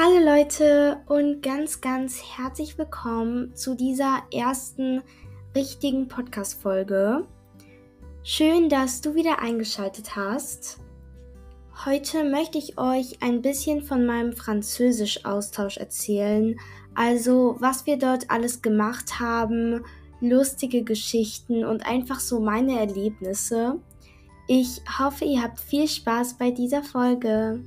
Hallo Leute und ganz, ganz herzlich willkommen zu dieser ersten richtigen Podcast-Folge. Schön, dass du wieder eingeschaltet hast. Heute möchte ich euch ein bisschen von meinem Französisch-Austausch erzählen. Also, was wir dort alles gemacht haben, lustige Geschichten und einfach so meine Erlebnisse. Ich hoffe, ihr habt viel Spaß bei dieser Folge.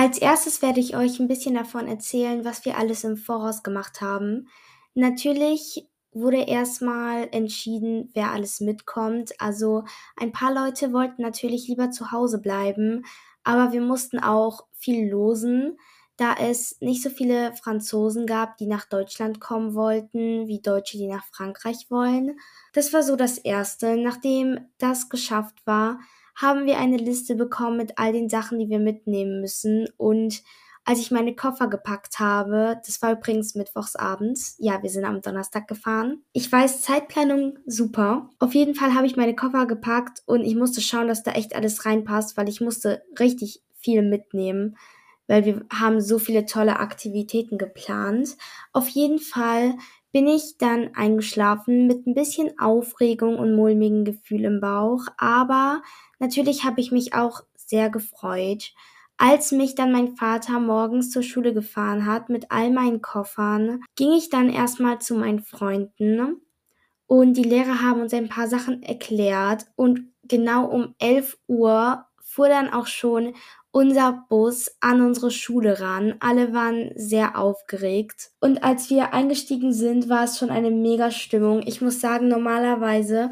Als erstes werde ich euch ein bisschen davon erzählen, was wir alles im Voraus gemacht haben. Natürlich wurde erstmal entschieden, wer alles mitkommt. Also ein paar Leute wollten natürlich lieber zu Hause bleiben, aber wir mussten auch viel losen, da es nicht so viele Franzosen gab, die nach Deutschland kommen wollten, wie Deutsche, die nach Frankreich wollen. Das war so das Erste. Nachdem das geschafft war, haben wir eine Liste bekommen mit all den Sachen, die wir mitnehmen müssen. Und als ich meine Koffer gepackt habe, das war übrigens mittwochsabends, ja, wir sind am Donnerstag gefahren. Ich weiß, Zeitplanung super. Auf jeden Fall habe ich meine Koffer gepackt und ich musste schauen, dass da echt alles reinpasst, weil ich musste richtig viel mitnehmen, weil wir haben so viele tolle Aktivitäten geplant. Auf jeden Fall bin ich dann eingeschlafen mit ein bisschen Aufregung und mulmigen Gefühl im Bauch, aber natürlich habe ich mich auch sehr gefreut. Als mich dann mein Vater morgens zur Schule gefahren hat mit all meinen Koffern, ging ich dann erstmal zu meinen Freunden und die Lehrer haben uns ein paar Sachen erklärt und genau um 11 Uhr fuhr dann auch schon unser Bus an unsere Schule ran. Alle waren sehr aufgeregt. Und als wir eingestiegen sind, war es schon eine mega Stimmung. Ich muss sagen, normalerweise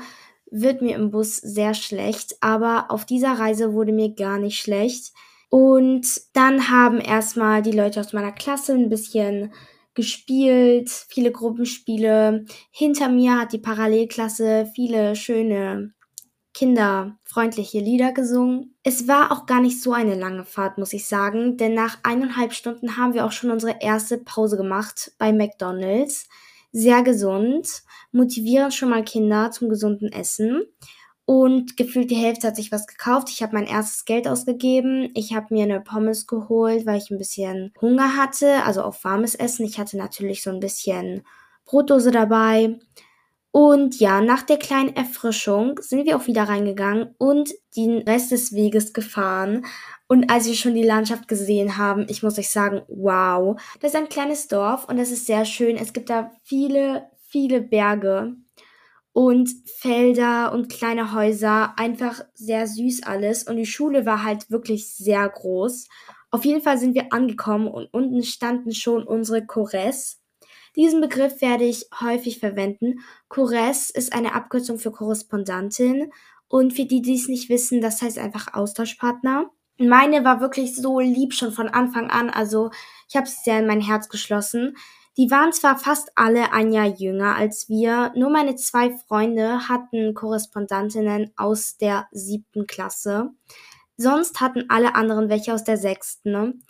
wird mir im Bus sehr schlecht, aber auf dieser Reise wurde mir gar nicht schlecht. Und dann haben erstmal die Leute aus meiner Klasse ein bisschen gespielt, viele Gruppenspiele. Hinter mir hat die Parallelklasse viele schöne kinderfreundliche Lieder gesungen. Es war auch gar nicht so eine lange Fahrt, muss ich sagen, denn nach eineinhalb Stunden haben wir auch schon unsere erste Pause gemacht bei McDonald's. Sehr gesund, motivieren schon mal Kinder zum gesunden Essen. Und gefühlt die Hälfte hat sich was gekauft. Ich habe mein erstes Geld ausgegeben. Ich habe mir eine Pommes geholt, weil ich ein bisschen Hunger hatte, also auf warmes Essen. Ich hatte natürlich so ein bisschen Brotdose dabei. Und ja, nach der kleinen Erfrischung sind wir auch wieder reingegangen und den Rest des Weges gefahren. Und als wir schon die Landschaft gesehen haben, ich muss euch sagen, wow. Das ist ein kleines Dorf und das ist sehr schön. Es gibt da viele, viele Berge und Felder und kleine Häuser. Einfach sehr süß alles. Und die Schule war halt wirklich sehr groß. Auf jeden Fall sind wir angekommen und unten standen schon unsere Chores. Diesen Begriff werde ich häufig verwenden. Chores ist eine Abkürzung für Korrespondentin und für die, die es nicht wissen, das heißt einfach Austauschpartner. Meine war wirklich so lieb schon von Anfang an, also ich habe es sehr in mein Herz geschlossen. Die waren zwar fast alle ein Jahr jünger als wir, nur meine zwei Freunde hatten Korrespondantinnen aus der siebten Klasse. Sonst hatten alle anderen welche aus der sechsten.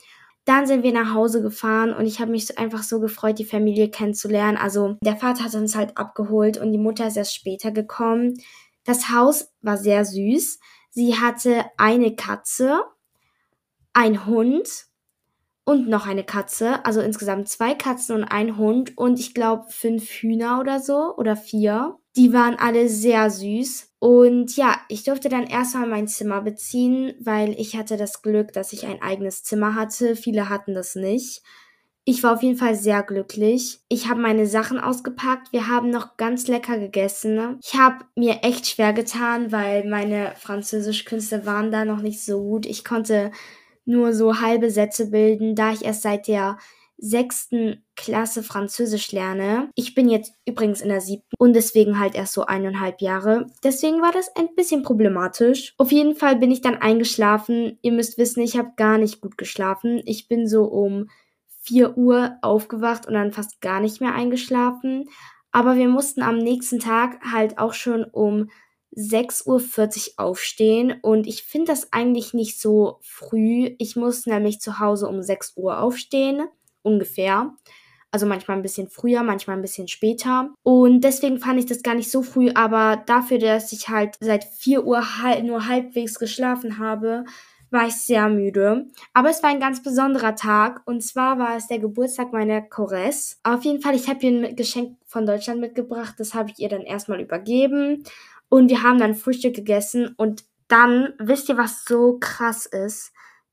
Dann sind wir nach Hause gefahren und ich habe mich einfach so gefreut, die Familie kennenzulernen. Also der Vater hat uns halt abgeholt und die Mutter ist erst später gekommen. Das Haus war sehr süß. Sie hatte eine Katze, ein Hund und noch eine Katze. Also insgesamt zwei Katzen und ein Hund und ich glaube fünf Hühner oder so oder vier. Die waren alle sehr süß. Und ja, ich durfte dann erstmal mein Zimmer beziehen, weil ich hatte das Glück, dass ich ein eigenes Zimmer hatte. Viele hatten das nicht. Ich war auf jeden Fall sehr glücklich. Ich habe meine Sachen ausgepackt. Wir haben noch ganz lecker gegessen. Ich habe mir echt schwer getan, weil meine Französischkünste waren da noch nicht so gut. Ich konnte nur so halbe Sätze bilden, da ich erst seit der sechsten Klasse Französisch lerne. Ich bin jetzt übrigens in der siebten und deswegen halt erst so eineinhalb Jahre. Deswegen war das ein bisschen problematisch. Auf jeden Fall bin ich dann eingeschlafen. Ihr müsst wissen, ich habe gar nicht gut geschlafen. Ich bin so um 4 Uhr aufgewacht und dann fast gar nicht mehr eingeschlafen. Aber wir mussten am nächsten Tag halt auch schon um 6.40 Uhr aufstehen und ich finde das eigentlich nicht so früh. Ich muss nämlich zu Hause um 6 Uhr aufstehen ungefähr. Also manchmal ein bisschen früher, manchmal ein bisschen später. Und deswegen fand ich das gar nicht so früh, aber dafür, dass ich halt seit 4 Uhr halt nur halbwegs geschlafen habe, war ich sehr müde. Aber es war ein ganz besonderer Tag. Und zwar war es der Geburtstag meiner Choresse. Auf jeden Fall, ich habe ihr ein Geschenk von Deutschland mitgebracht. Das habe ich ihr dann erstmal übergeben. Und wir haben dann Frühstück gegessen. Und dann, wisst ihr, was so krass ist?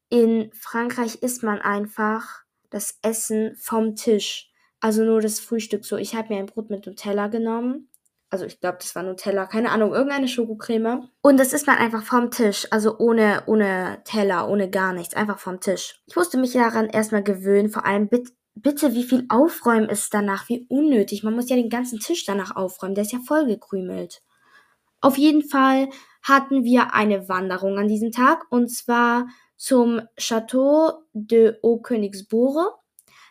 In Frankreich isst man einfach das Essen vom Tisch. Also nur das Frühstück so. Ich habe mir ein Brot mit Nutella genommen also ich glaube, das war Nutella, keine Ahnung, irgendeine Schokocreme. Und das isst man einfach vom Tisch, also ohne, ohne Teller, ohne gar nichts, einfach vom Tisch. Ich musste mich daran erstmal gewöhnen, vor allem bitte, bitte, wie viel Aufräumen ist danach, wie unnötig. Man muss ja den ganzen Tisch danach aufräumen, der ist ja vollgekrümelt. Auf jeden Fall hatten wir eine Wanderung an diesem Tag und zwar zum Château de Haut-Königsbourg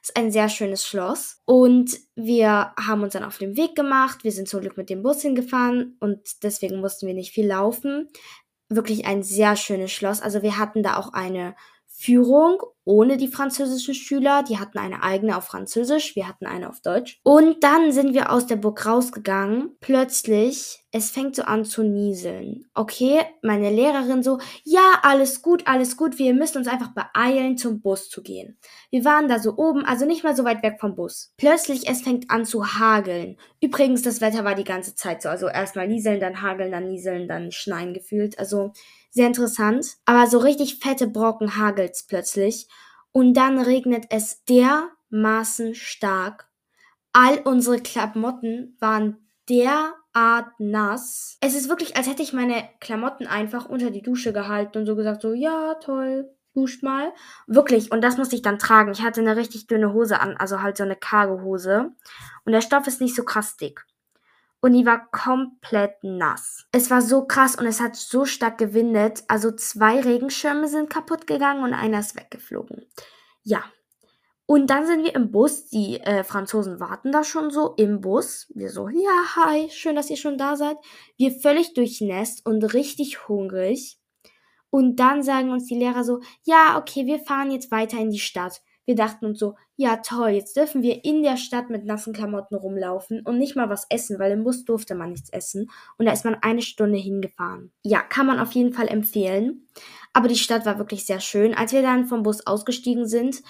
ist ein sehr schönes Schloss. Und wir haben uns dann auf den Weg gemacht. Wir sind zum Glück mit dem Bus hingefahren und deswegen mussten wir nicht viel laufen. Wirklich ein sehr schönes Schloss. Also wir hatten da auch eine Führung ohne die französischen Schüler. Die hatten eine eigene auf Französisch, wir hatten eine auf Deutsch. Und dann sind wir aus der Burg rausgegangen. Plötzlich, es fängt so an zu nieseln. Okay, meine Lehrerin so, ja, alles gut, alles gut, wir müssen uns einfach beeilen, zum Bus zu gehen. Wir waren da so oben, also nicht mal so weit weg vom Bus. Plötzlich, es fängt an zu hageln. Übrigens, das Wetter war die ganze Zeit so. Also erstmal nieseln, dann hageln, dann nieseln, dann schneien gefühlt. Also sehr interessant. Aber so richtig fette Brocken hagelt's plötzlich. Und dann regnet es dermaßen stark. All unsere Klamotten waren derart nass. Es ist wirklich, als hätte ich meine Klamotten einfach unter die Dusche gehalten und so gesagt, so, ja, toll, duscht mal. Wirklich, und das musste ich dann tragen. Ich hatte eine richtig dünne Hose an, also halt so eine karge Hose. Und der Stoff ist nicht so krass dick und die war komplett nass. Es war so krass und es hat so stark gewindet. Also zwei Regenschirme sind kaputt gegangen und einer ist weggeflogen. Ja. Und dann sind wir im Bus. Die äh, Franzosen warten da schon so im Bus. Wir so, ja, hi, schön, dass ihr schon da seid. Wir völlig durchnässt und richtig hungrig. Und dann sagen uns die Lehrer so, ja, okay, wir fahren jetzt weiter in die Stadt. Wir dachten uns so, ja toll, jetzt dürfen wir in der Stadt mit nassen Klamotten rumlaufen und nicht mal was essen, weil im Bus durfte man nichts essen. Und da ist man eine Stunde hingefahren. Ja, kann man auf jeden Fall empfehlen. Aber die Stadt war wirklich sehr schön. Als wir dann vom Bus ausgestiegen sind,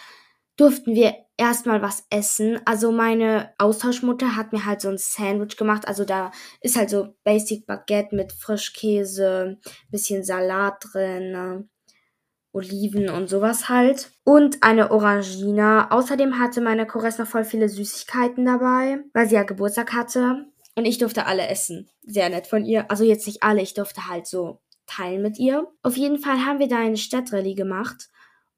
durften wir erstmal was essen. Also meine Austauschmutter hat mir halt so ein Sandwich gemacht. Also da ist halt so Basic Baguette mit Frischkäse, bisschen Salat drin, ne? Oliven und sowas halt. Und eine Orangina. Außerdem hatte meine Choress noch voll viele Süßigkeiten dabei, weil sie ja Geburtstag hatte. Und ich durfte alle essen. Sehr nett von ihr. Also jetzt nicht alle, ich durfte halt so teilen mit ihr. Auf jeden Fall haben wir da eine Stadtrallye gemacht.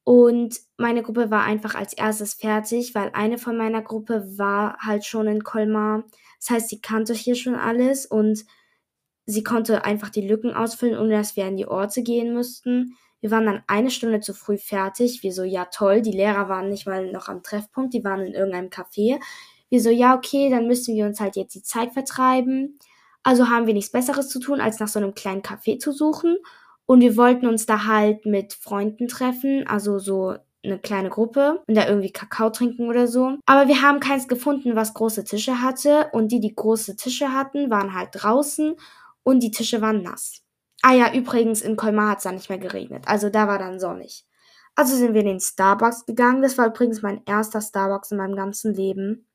Und meine Gruppe war einfach als erstes fertig, weil eine von meiner Gruppe war halt schon in Colmar. Das heißt, sie kannte hier schon alles und sie konnte einfach die Lücken ausfüllen, ohne dass wir an die Orte gehen müssten. Wir waren dann eine Stunde zu früh fertig. Wir so, ja toll, die Lehrer waren nicht mal noch am Treffpunkt, die waren in irgendeinem Café. Wir so, ja okay, dann müssen wir uns halt jetzt die Zeit vertreiben. Also haben wir nichts Besseres zu tun, als nach so einem kleinen Café zu suchen. Und wir wollten uns da halt mit Freunden treffen, also so eine kleine Gruppe und da irgendwie Kakao trinken oder so. Aber wir haben keins gefunden, was große Tische hatte. Und die, die große Tische hatten, waren halt draußen und die Tische waren nass. Ah ja, übrigens, in Colmar hat es dann nicht mehr geregnet. Also da war dann sonnig. Also sind wir in den Starbucks gegangen. Das war übrigens mein erster Starbucks in meinem ganzen Leben.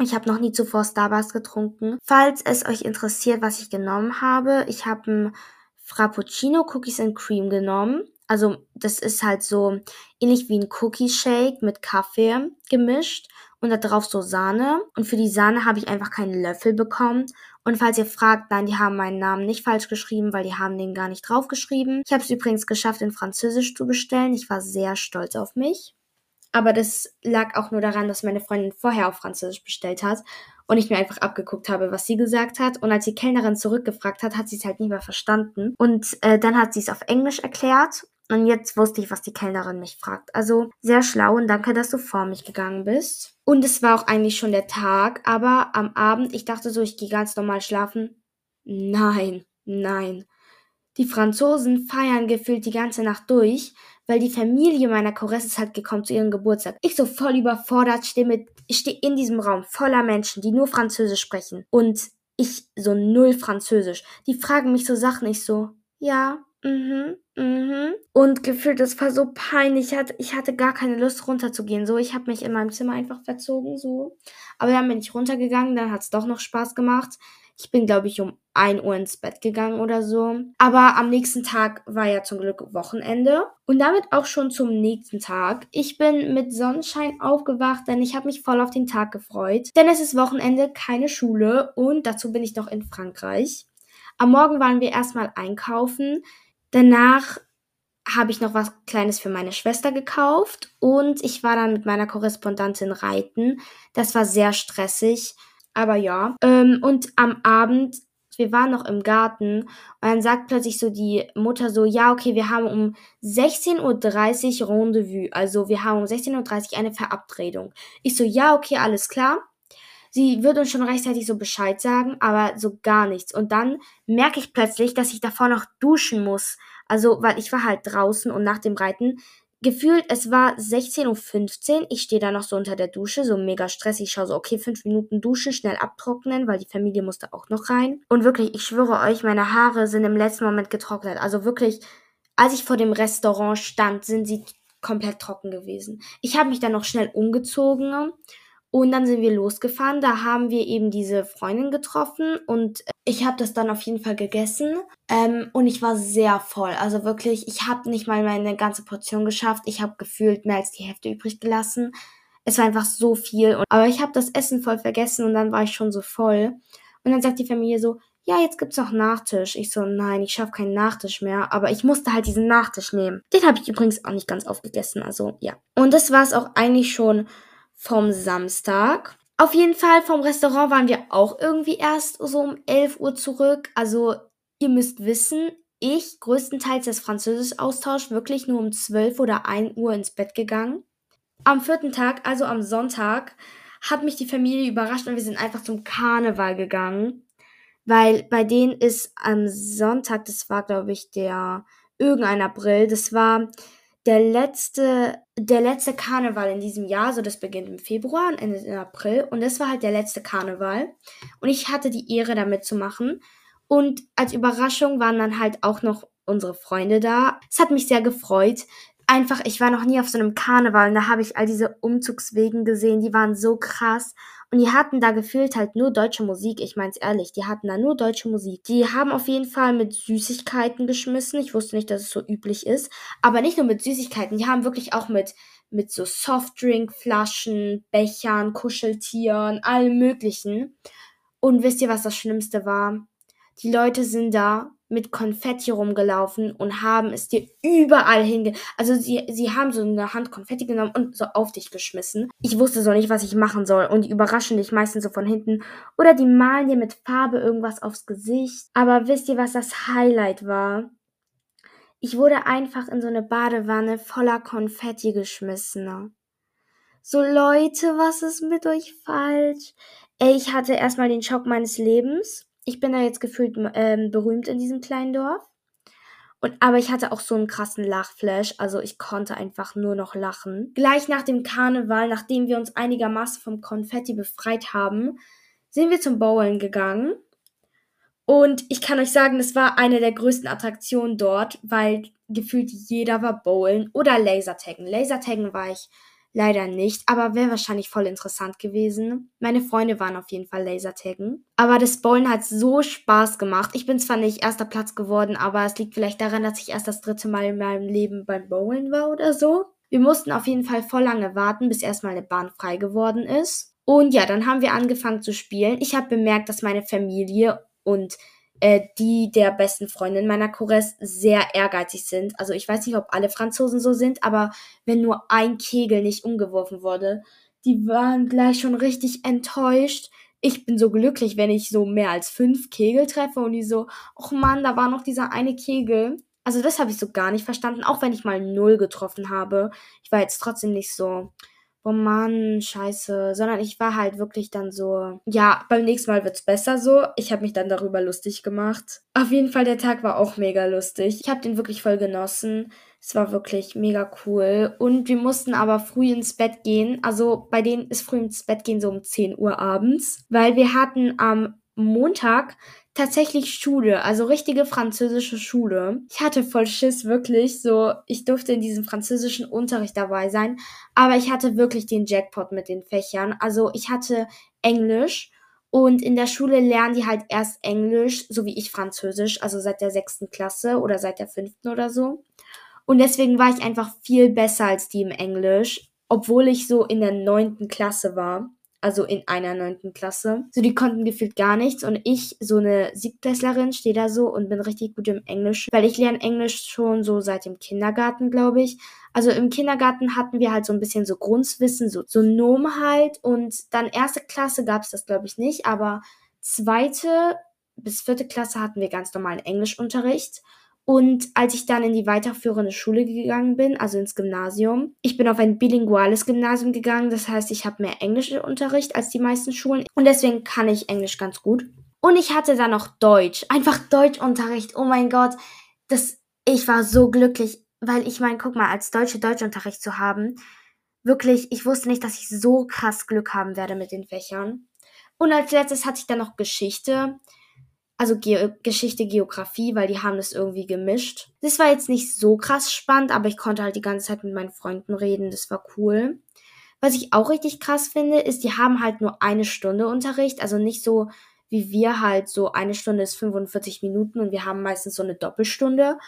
Ich habe noch nie zuvor Starbucks getrunken. Falls es euch interessiert, was ich genommen habe, ich habe ein Frappuccino Cookies and Cream genommen. Also das ist halt so ähnlich wie ein Cookie Shake mit Kaffee gemischt und da drauf so Sahne. Und für die Sahne habe ich einfach keinen Löffel bekommen und falls ihr fragt, nein, die haben meinen Namen nicht falsch geschrieben, weil die haben den gar nicht draufgeschrieben. Ich habe es übrigens geschafft, in Französisch zu bestellen. Ich war sehr stolz auf mich. Aber das lag auch nur daran, dass meine Freundin vorher auf Französisch bestellt hat und ich mir einfach abgeguckt habe, was sie gesagt hat. Und als die Kellnerin zurückgefragt hat, hat sie es halt nicht mehr verstanden. Und äh, dann hat sie es auf Englisch erklärt. Und jetzt wusste ich, was die Kellnerin mich fragt. Also sehr schlau und danke, dass du vor mich gegangen bist. Und es war auch eigentlich schon der Tag, aber am Abend, ich dachte so, ich gehe ganz normal schlafen. Nein, nein. Die Franzosen feiern gefühlt die ganze Nacht durch, weil die Familie meiner Choresse ist halt gekommen zu ihrem Geburtstag. Ich so voll überfordert stehe mit, ich stehe in diesem Raum voller Menschen, die nur Französisch sprechen. Und ich so null Französisch. Die fragen mich so Sachen, ich so, ja, mhm, Mhm. Und gefühlt, das war so peinlich. Ich hatte, ich hatte gar keine Lust runterzugehen. So, ich habe mich in meinem Zimmer einfach verzogen, so. Aber dann bin ich runtergegangen, dann hat es doch noch Spaß gemacht. Ich bin, glaube ich, um 1 Uhr ins Bett gegangen oder so. Aber am nächsten Tag war ja zum Glück Wochenende. Und damit auch schon zum nächsten Tag. Ich bin mit Sonnenschein aufgewacht, denn ich habe mich voll auf den Tag gefreut. Denn es ist Wochenende, keine Schule und dazu bin ich noch in Frankreich. Am Morgen waren wir erstmal einkaufen. Danach habe ich noch was Kleines für meine Schwester gekauft und ich war dann mit meiner Korrespondentin reiten. Das war sehr stressig, aber ja. Ähm, und am Abend, wir waren noch im Garten und dann sagt plötzlich so die Mutter so, ja, okay, wir haben um 16.30 Uhr Rendezvous. Also wir haben um 16.30 Uhr eine Verabredung. Ich so, ja, okay, alles klar. Sie wird uns schon rechtzeitig so Bescheid sagen, aber so gar nichts. Und dann merke ich plötzlich, dass ich davor noch duschen muss. Also, weil ich war halt draußen und nach dem Reiten gefühlt, es war 16.15 Uhr. Ich stehe da noch so unter der Dusche, so mega stressig. Ich schaue so, okay, fünf Minuten duschen, schnell abtrocknen, weil die Familie musste auch noch rein. Und wirklich, ich schwöre euch, meine Haare sind im letzten Moment getrocknet. Also wirklich, als ich vor dem Restaurant stand, sind sie komplett trocken gewesen. Ich habe mich dann noch schnell umgezogen und dann sind wir losgefahren. Da haben wir eben diese Freundin getroffen und ich habe das dann auf jeden Fall gegessen. Ähm, und ich war sehr voll. Also wirklich, ich habe nicht mal meine ganze Portion geschafft. Ich habe gefühlt mehr als die Hälfte übrig gelassen. Es war einfach so viel. Und, aber ich habe das Essen voll vergessen und dann war ich schon so voll. Und dann sagt die Familie so, ja, jetzt gibt's noch Nachtisch. Ich so, nein, ich schaff keinen Nachtisch mehr. Aber ich musste halt diesen Nachtisch nehmen. Den habe ich übrigens auch nicht ganz aufgegessen. Also ja. Und das war es auch eigentlich schon vom Samstag. Auf jeden Fall vom Restaurant waren wir auch irgendwie erst so um 11 Uhr zurück. Also ihr müsst wissen, ich größtenteils das Französisch-Austausch wirklich nur um 12 oder 1 Uhr ins Bett gegangen. Am vierten Tag, also am Sonntag, hat mich die Familie überrascht und wir sind einfach zum Karneval gegangen. Weil bei denen ist am Sonntag, das war glaube ich der irgendein April, das war der letzte, der letzte Karneval in diesem Jahr, so das beginnt im Februar und endet im April. Und das war halt der letzte Karneval. Und ich hatte die Ehre, da mitzumachen. Und als Überraschung waren dann halt auch noch unsere Freunde da. Es hat mich sehr gefreut. Einfach, ich war noch nie auf so einem Karneval und da habe ich all diese Umzugswegen gesehen, die waren so krass. Und die hatten da gefühlt halt nur deutsche Musik. Ich mein's ehrlich, die hatten da nur deutsche Musik. Die haben auf jeden Fall mit Süßigkeiten geschmissen. Ich wusste nicht, dass es so üblich ist. Aber nicht nur mit Süßigkeiten, die haben wirklich auch mit, mit so Softdrinkflaschen, Bechern, Kuscheltieren, allem möglichen. Und wisst ihr, was das Schlimmste war? Die Leute sind da mit Konfetti rumgelaufen und haben es dir überall hinge... Also sie, sie haben so eine Hand Konfetti genommen und so auf dich geschmissen. Ich wusste so nicht, was ich machen soll und die überraschen dich meistens so von hinten. Oder die malen dir mit Farbe irgendwas aufs Gesicht. Aber wisst ihr, was das Highlight war? Ich wurde einfach in so eine Badewanne voller Konfetti geschmissen. So Leute, was ist mit euch falsch? Ey, ich hatte erstmal den Schock meines Lebens ich bin da jetzt gefühlt ähm, berühmt in diesem kleinen Dorf. Und, aber ich hatte auch so einen krassen Lachflash, also ich konnte einfach nur noch lachen. Gleich nach dem Karneval, nachdem wir uns einigermaßen vom Konfetti befreit haben, sind wir zum Bowlen gegangen. Und ich kann euch sagen, das war eine der größten Attraktionen dort, weil gefühlt jeder war Bowlen oder Lasertaggen. Lasertaggen war ich Leider nicht, aber wäre wahrscheinlich voll interessant gewesen. Meine Freunde waren auf jeden Fall Lasertaggen. Aber das Bowlen hat so Spaß gemacht. Ich bin zwar nicht erster Platz geworden, aber es liegt vielleicht daran, dass ich erst das dritte Mal in meinem Leben beim Bowlen war oder so. Wir mussten auf jeden Fall voll lange warten, bis erstmal eine Bahn frei geworden ist. Und ja, dann haben wir angefangen zu spielen. Ich habe bemerkt, dass meine Familie und äh, die der besten Freundin meiner Chores sehr ehrgeizig sind. Also ich weiß nicht, ob alle Franzosen so sind, aber wenn nur ein Kegel nicht umgeworfen wurde, die waren gleich schon richtig enttäuscht. Ich bin so glücklich, wenn ich so mehr als fünf Kegel treffe und die so, ach Mann, da war noch dieser eine Kegel. Also das habe ich so gar nicht verstanden, auch wenn ich mal null getroffen habe. Ich war jetzt trotzdem nicht so, oh Mann, scheiße, sondern ich war halt wirklich dann so, ja, beim nächsten Mal wird's besser so. Ich habe mich dann darüber lustig gemacht. Auf jeden Fall, der Tag war auch mega lustig. Ich habe den wirklich voll genossen. Es war wirklich mega cool. Und wir mussten aber früh ins Bett gehen. Also bei denen ist früh ins Bett gehen so um 10 Uhr abends, weil wir hatten am Montag tatsächlich Schule, also richtige französische Schule. Ich hatte voll Schiss, wirklich. So, ich durfte in diesem französischen Unterricht dabei sein. Aber ich hatte wirklich den Jackpot mit den Fächern. Also ich hatte Englisch. Und in der Schule lernen die halt erst Englisch, so wie ich Französisch, also seit der sechsten Klasse oder seit der fünften oder so. Und deswegen war ich einfach viel besser als die im Englisch, obwohl ich so in der neunten Klasse war also in einer neunten Klasse. So, die konnten gefühlt gar nichts und ich, so eine Siebtklässlerin, stehe da so und bin richtig gut im Englisch, weil ich lerne Englisch schon so seit dem Kindergarten, glaube ich. Also im Kindergarten hatten wir halt so ein bisschen so Grundwissen, so, so Nomen halt und dann erste Klasse gab es das, glaube ich, nicht, aber zweite bis vierte Klasse hatten wir ganz normalen Englischunterricht. Und als ich dann in die weiterführende Schule gegangen bin, also ins Gymnasium, ich bin auf ein bilinguales Gymnasium gegangen, das heißt, ich habe mehr Englischunterricht als die meisten Schulen und deswegen kann ich Englisch ganz gut. Und ich hatte dann noch Deutsch, einfach Deutschunterricht. Oh mein Gott, das ich war so glücklich, weil ich meine, guck mal, als Deutsche Deutschunterricht zu haben, wirklich, ich wusste nicht, dass ich so krass Glück haben werde mit den Fächern. Und als letztes hatte ich dann noch Geschichte also Ge Geschichte, Geografie, weil die haben das irgendwie gemischt. Das war jetzt nicht so krass spannend, aber ich konnte halt die ganze Zeit mit meinen Freunden reden, das war cool. Was ich auch richtig krass finde, ist, die haben halt nur eine Stunde Unterricht, also nicht so wie wir halt so eine Stunde ist 45 Minuten und wir haben meistens so eine Doppelstunde,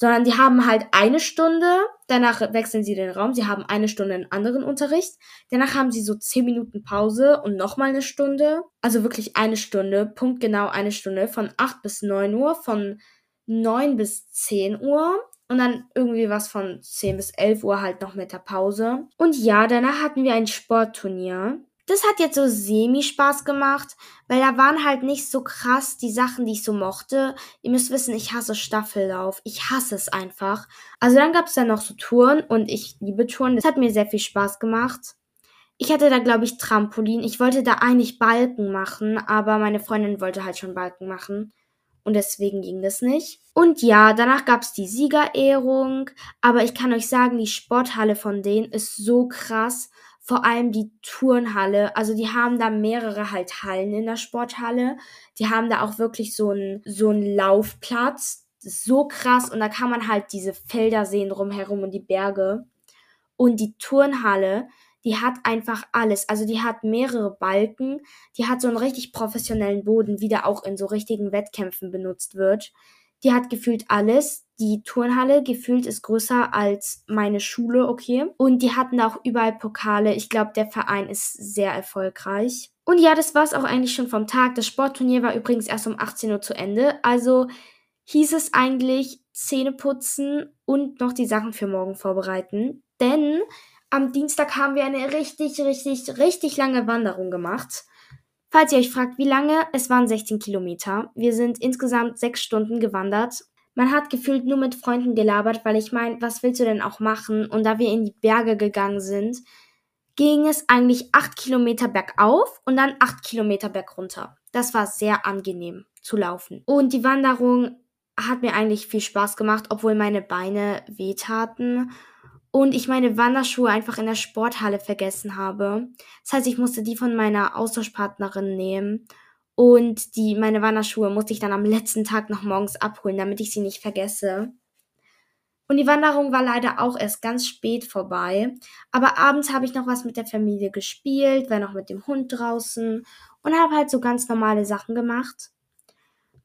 sondern die haben halt eine Stunde, danach wechseln sie den Raum, sie haben eine Stunde einen anderen Unterricht, danach haben sie so zehn Minuten Pause und nochmal eine Stunde, also wirklich eine Stunde, punktgenau eine Stunde, von 8 bis 9 Uhr, von 9 bis 10 Uhr und dann irgendwie was von 10 bis 11 Uhr halt noch mit der Pause. Und ja, danach hatten wir ein Sportturnier. Das hat jetzt so semi-Spaß gemacht, weil da waren halt nicht so krass die Sachen, die ich so mochte. Ihr müsst wissen, ich hasse Staffellauf. Ich hasse es einfach. Also dann gab es dann noch so Touren und ich liebe Touren. Das hat mir sehr viel Spaß gemacht. Ich hatte da, glaube ich, Trampolin. Ich wollte da eigentlich Balken machen, aber meine Freundin wollte halt schon Balken machen. Und deswegen ging das nicht. Und ja, danach gab es die Siegerehrung. Aber ich kann euch sagen, die Sporthalle von denen ist so krass vor allem die Turnhalle. Also die haben da mehrere halt Hallen in der Sporthalle. Die haben da auch wirklich so einen so einen Laufplatz. Das ist so krass und da kann man halt diese Felder sehen drumherum und die Berge. Und die Turnhalle, die hat einfach alles. Also die hat mehrere Balken, die hat so einen richtig professionellen Boden, wie der auch in so richtigen Wettkämpfen benutzt wird. Die hat gefühlt alles. Die Turnhalle gefühlt ist größer als meine Schule, okay. Und die hatten auch überall Pokale. Ich glaube, der Verein ist sehr erfolgreich. Und ja, das war es auch eigentlich schon vom Tag. Das Sportturnier war übrigens erst um 18 Uhr zu Ende. Also hieß es eigentlich Zähne putzen und noch die Sachen für morgen vorbereiten. Denn am Dienstag haben wir eine richtig, richtig, richtig lange Wanderung gemacht. Falls ihr euch fragt, wie lange, es waren 16 Kilometer. Wir sind insgesamt sechs Stunden gewandert. Man hat gefühlt nur mit Freunden gelabert, weil ich meine, was willst du denn auch machen? Und da wir in die Berge gegangen sind, ging es eigentlich acht Kilometer bergauf und dann acht Kilometer bergunter. Das war sehr angenehm zu laufen. Und die Wanderung hat mir eigentlich viel Spaß gemacht, obwohl meine Beine wehtaten und ich meine Wanderschuhe einfach in der Sporthalle vergessen habe. Das heißt, ich musste die von meiner Austauschpartnerin nehmen und die meine Wanderschuhe musste ich dann am letzten Tag noch morgens abholen, damit ich sie nicht vergesse. Und die Wanderung war leider auch erst ganz spät vorbei, aber abends habe ich noch was mit der Familie gespielt, war noch mit dem Hund draußen und habe halt so ganz normale Sachen gemacht.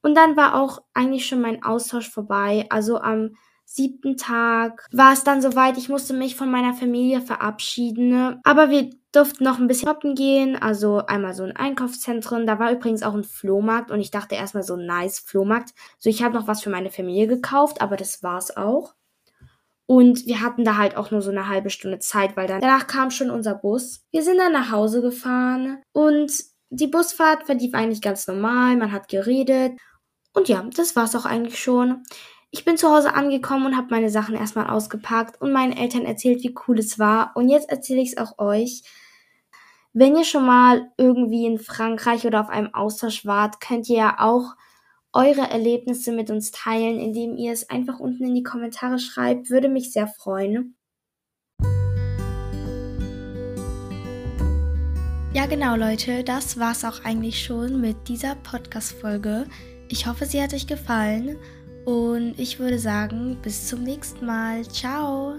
Und dann war auch eigentlich schon mein Austausch vorbei, also am siebten Tag war es dann soweit, ich musste mich von meiner Familie verabschieden. Aber wir durften noch ein bisschen shoppen gehen, also einmal so ein Einkaufszentrum. Da war übrigens auch ein Flohmarkt und ich dachte erstmal so nice Flohmarkt. So, ich habe noch was für meine Familie gekauft, aber das war's auch. Und wir hatten da halt auch nur so eine halbe Stunde Zeit, weil dann danach kam schon unser Bus. Wir sind dann nach Hause gefahren und die Busfahrt verlief eigentlich ganz normal. Man hat geredet. Und ja, das war's auch eigentlich schon. Ich bin zu Hause angekommen und habe meine Sachen erstmal ausgepackt und meinen Eltern erzählt, wie cool es war. Und jetzt erzähle ich es auch euch. Wenn ihr schon mal irgendwie in Frankreich oder auf einem Austausch wart, könnt ihr ja auch eure Erlebnisse mit uns teilen, indem ihr es einfach unten in die Kommentare schreibt. Würde mich sehr freuen. Ja, genau, Leute, das war's auch eigentlich schon mit dieser Podcast-Folge. Ich hoffe, sie hat euch gefallen und ich würde sagen, bis zum nächsten Mal. Ciao!